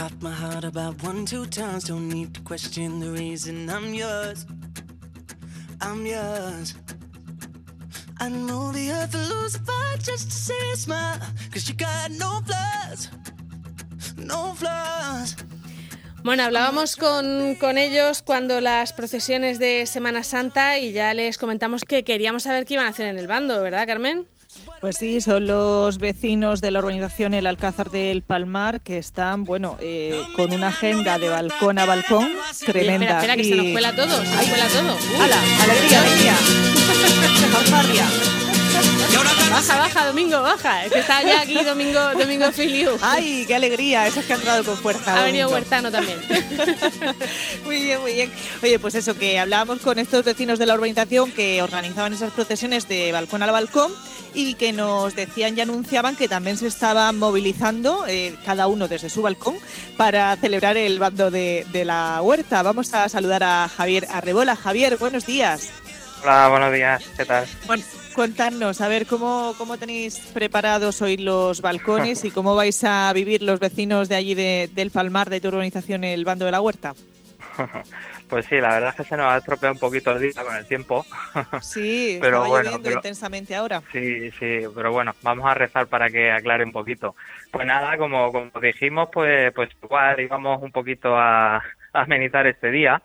caught my heart about one, two times. Don't need to question the reason I'm yours. I'm yours. I know the earth will lose a fight just to see a smile. Cause you got no flaws. No flaws. Bueno, hablábamos con, con, ellos cuando las procesiones de Semana Santa y ya les comentamos que queríamos saber qué iban a hacer en el bando, ¿verdad, Carmen? Pues sí, son los vecinos de la organización El Alcázar del Palmar que están, bueno, eh, con una agenda de balcón a balcón tremenda. espera, espera, que se nos cuela todo, se nos cuela todo. ¡Hala! ¡Alegría, alegría! Domingo, baja. Es que está ya aquí Domingo, Domingo Filiu. ¡Ay, qué alegría! Esos que han entrado con fuerza. Ha venido Huertano también. muy bien, muy bien. Oye, pues eso, que hablábamos con estos vecinos de la urbanización que organizaban esas procesiones de balcón al balcón y que nos decían y anunciaban que también se estaban movilizando, eh, cada uno desde su balcón, para celebrar el bando de, de la huerta. Vamos a saludar a Javier Arrebola. Javier, buenos días. Hola, buenos días, ¿qué tal? Bueno, contarnos, a ver cómo, cómo tenéis preparados hoy los balcones y cómo vais a vivir los vecinos de allí de, del Palmar, de tu organización, el bando de la huerta. Pues sí, la verdad es que se nos ha estropeado un poquito el día con el tiempo. Sí, pero bueno, intensamente ahora. Sí, sí, pero bueno, vamos a rezar para que aclare un poquito. Pues nada, como, como dijimos, pues, pues igual íbamos un poquito a, a amenizar este día.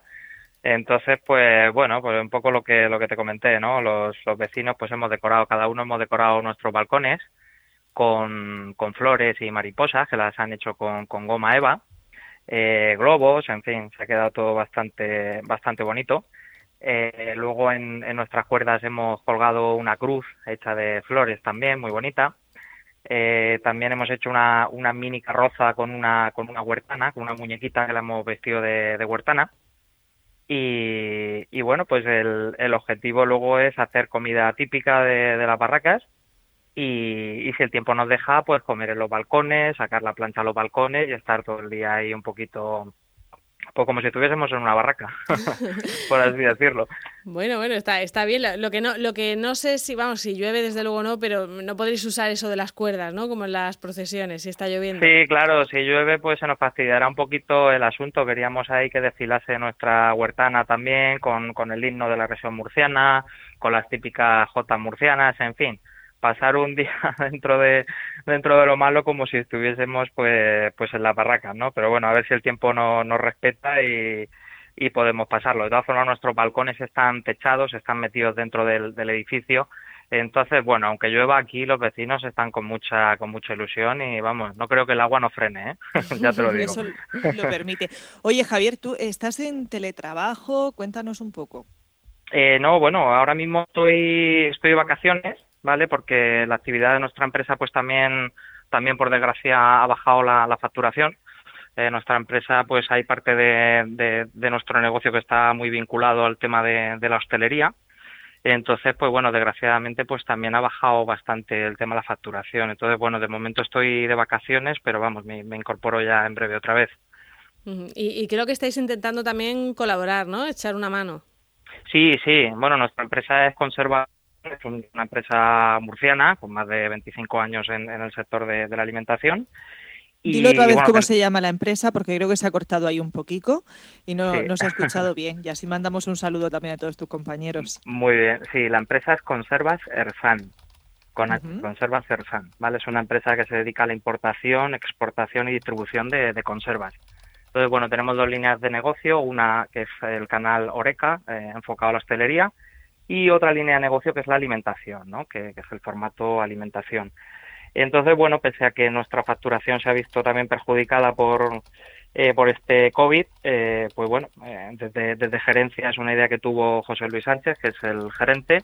Entonces, pues bueno, pues un poco lo que lo que te comenté, ¿no? Los, los vecinos, pues hemos decorado, cada uno hemos decorado nuestros balcones con, con flores y mariposas que las han hecho con, con goma eva eh, globos, en fin, se ha quedado todo bastante, bastante bonito. Eh, luego en, en, nuestras cuerdas hemos colgado una cruz hecha de flores también, muy bonita. Eh, también hemos hecho una, una mini carroza con una, con una huertana, con una muñequita que la hemos vestido de, de huertana. Y, y, bueno, pues el, el, objetivo luego es hacer comida típica de, las barracas y, y, si el tiempo nos deja, pues comer en los balcones, sacar la plancha a los balcones y estar todo el día ahí un poquito, pues como si estuviésemos en una barraca, por así decirlo. Bueno, bueno, está, está bien. Lo que no, lo que no sé si, vamos, si llueve desde luego no, pero no podréis usar eso de las cuerdas, ¿no? Como en las procesiones, si está lloviendo. Sí, claro, si llueve pues se nos fastidiará un poquito el asunto. Queríamos ahí que desfilase nuestra huertana también, con, con el himno de la región murciana, con las típicas jotas murcianas, en fin pasar un día dentro de dentro de lo malo como si estuviésemos pues pues en la barraca, ¿no? Pero bueno, a ver si el tiempo no, nos respeta y, y podemos pasarlo. De todas formas, nuestros balcones están techados, están metidos dentro del, del edificio. Entonces, bueno, aunque llueva aquí, los vecinos están con mucha con mucha ilusión y vamos, no creo que el agua no frene, ¿eh? ya te lo digo. Eso lo permite. Oye, Javier, tú estás en teletrabajo, cuéntanos un poco. Eh, no, bueno, ahora mismo estoy estoy de vacaciones, ¿vale? Porque la actividad de nuestra empresa, pues también, también por desgracia, ha bajado la, la facturación. Eh, nuestra empresa, pues hay parte de, de, de, nuestro negocio que está muy vinculado al tema de, de, la hostelería. Entonces, pues bueno, desgraciadamente, pues también ha bajado bastante el tema de la facturación. Entonces, bueno, de momento estoy de vacaciones, pero vamos, me, me incorporo ya en breve otra vez. Y, y creo que estáis intentando también colaborar, ¿no? Echar una mano. Sí, sí. Bueno, nuestra empresa es conserva es una empresa murciana con más de 25 años en, en el sector de, de, la alimentación. Y, Dilo otra vez bueno, cómo se llama la empresa, porque creo que se ha cortado ahí un poquito y no, sí. no se ha escuchado bien. Y así mandamos un saludo también a todos tus compañeros. Muy bien, sí, la empresa es Conservas Ersan. Con uh -huh. Conservas Ersan, ¿vale? Es una empresa que se dedica a la importación, exportación y distribución de, de conservas. Entonces, bueno, tenemos dos líneas de negocio, una que es el canal Oreca, eh, enfocado a la hostelería, y otra línea de negocio que es la alimentación, ¿no? que, que es el formato alimentación. Entonces, bueno, pese a que nuestra facturación se ha visto también perjudicada por, eh, por este COVID, eh, pues bueno, eh, desde, desde gerencia es una idea que tuvo José Luis Sánchez, que es el gerente,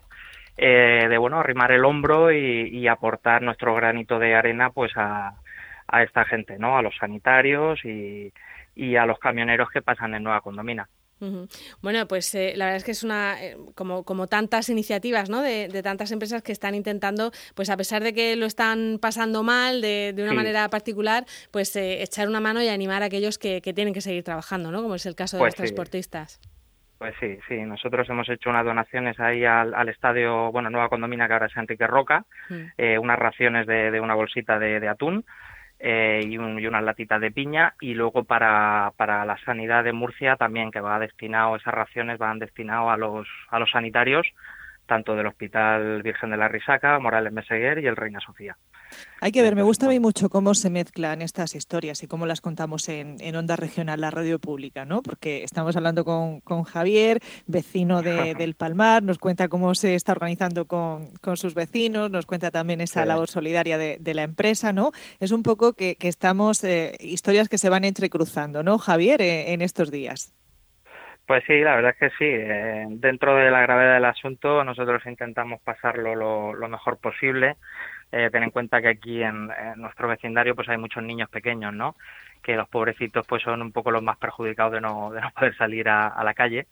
eh, de bueno, arrimar el hombro y, y, aportar nuestro granito de arena pues a, a esta gente, ¿no? A los sanitarios y, y a los camioneros que pasan en Nueva Condomina. Bueno, pues eh, la verdad es que es una, eh, como, como tantas iniciativas, ¿no? De, de, tantas empresas que están intentando, pues a pesar de que lo están pasando mal de, de una sí. manera particular, pues eh, echar una mano y animar a aquellos que, que, tienen que seguir trabajando, ¿no? Como es el caso de pues los sí. transportistas. Pues sí, sí, nosotros hemos hecho unas donaciones ahí al, al estadio, bueno, Nueva Condomina, que ahora es Enrique Roca, mm. unas raciones de, de, una bolsita de atún, eh, y, unas latitas de piña y luego para, para la sanidad de Murcia también que va destinado esas raciones van destinadas a los a los sanitarios tanto del Hospital Virgen de la Risaca, Morales Meseguer y el Reina Sofía. Hay que ver, me gusta a mí mucho cómo se mezclan estas historias y cómo las contamos en, Onda Regional, la radio pública, ¿no? Porque estamos hablando con, Javier, vecino de, del Palmar, nos cuenta cómo se está organizando con, sus vecinos, nos cuenta también esa labor solidaria de, la empresa, ¿no? Es un poco que, estamos, eh, historias que se van entrecruzando, ¿no, Javier, eh, en estos días? Pues sí, la verdad es que sí. Eh, dentro de la gravedad del asunto, nosotros intentamos pasarlo lo, mejor posible. Eh, ten en cuenta que aquí en, nuestro vecindario pues hay muchos niños pequeños, ¿no? Que los pobrecitos pues son un poco los más perjudicados de no, de no poder salir a, la calle.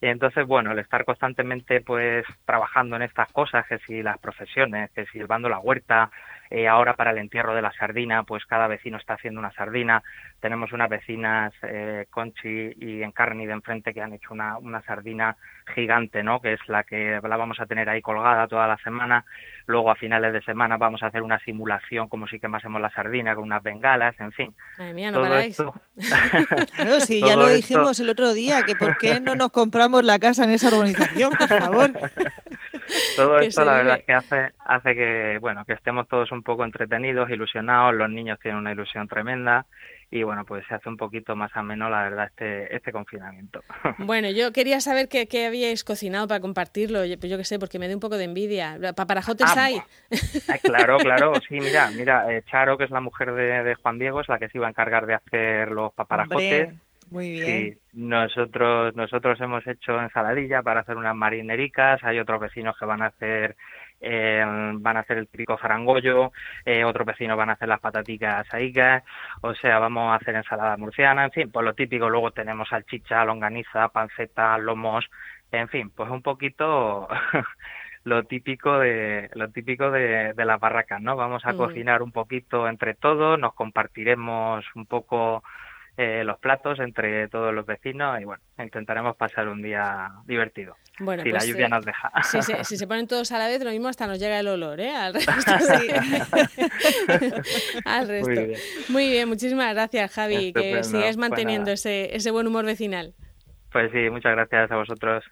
Y entonces, bueno, el estar constantemente pues trabajando en estas cosas, que si las profesiones, que si llevando la huerta, eh, ahora para el entierro de la sardina, pues cada vecino está haciendo una sardina. Tenemos unas vecinas, eh, Conchi y Encarni de enfrente, que han hecho una, una sardina gigante, ¿no? Que es la que la vamos a tener ahí colgada toda la semana. Luego a finales de semana vamos a hacer una simulación como si quemásemos la sardina con unas bengalas, en fin. Madre mía, no paráis. claro, sí, ya lo dijimos el otro día, que por qué no nos compramos la casa en esa organización, por favor. Todo esto la verdad es que hace, hace que, bueno, que estemos todos un poco entretenidos, ilusionados, los niños tienen una ilusión tremenda y bueno, pues se hace un poquito más ameno, la verdad, este, este confinamiento. Bueno, yo quería saber qué, qué habíais cocinado para compartirlo, yo, pues yo qué sé, porque me da un poco de envidia. ¿Paparajotes ah, hay? Ah, claro, claro, sí, mira, mira, eh, Charo, que es la mujer de, de, Juan Diego, es la que se iba a encargar de hacer los paparajotes. Muy bien. Sí, nosotros, nosotros hemos hecho ensaladilla para hacer unas marinericas, hay otros vecinos que van a hacer eh, van a hacer el típico farangollo, eh, otros vecinos van a hacer las pataticas aicas, o sea, vamos a hacer ensalada murciana, en fin, pues lo típico, luego tenemos salchicha, longaniza, panceta, lomos, en fin, pues un poquito lo típico de lo típico de, de las barracas, ¿no? Vamos a mm. cocinar un poquito entre todos, nos compartiremos un poco eh, los platos entre todos los vecinos y bueno, intentaremos pasar un día divertido. Bueno, si la pues, lluvia eh, nos deja. Si se, ponen todos a la vez, lo mismo hasta nos llega el olor, ¿eh? Al resto. Al resto. Muy bien. muchísimas gracias, Javi. Que sigáis manteniendo ese, ese buen humor vecinal. Pues sí, muchas gracias a vosotros.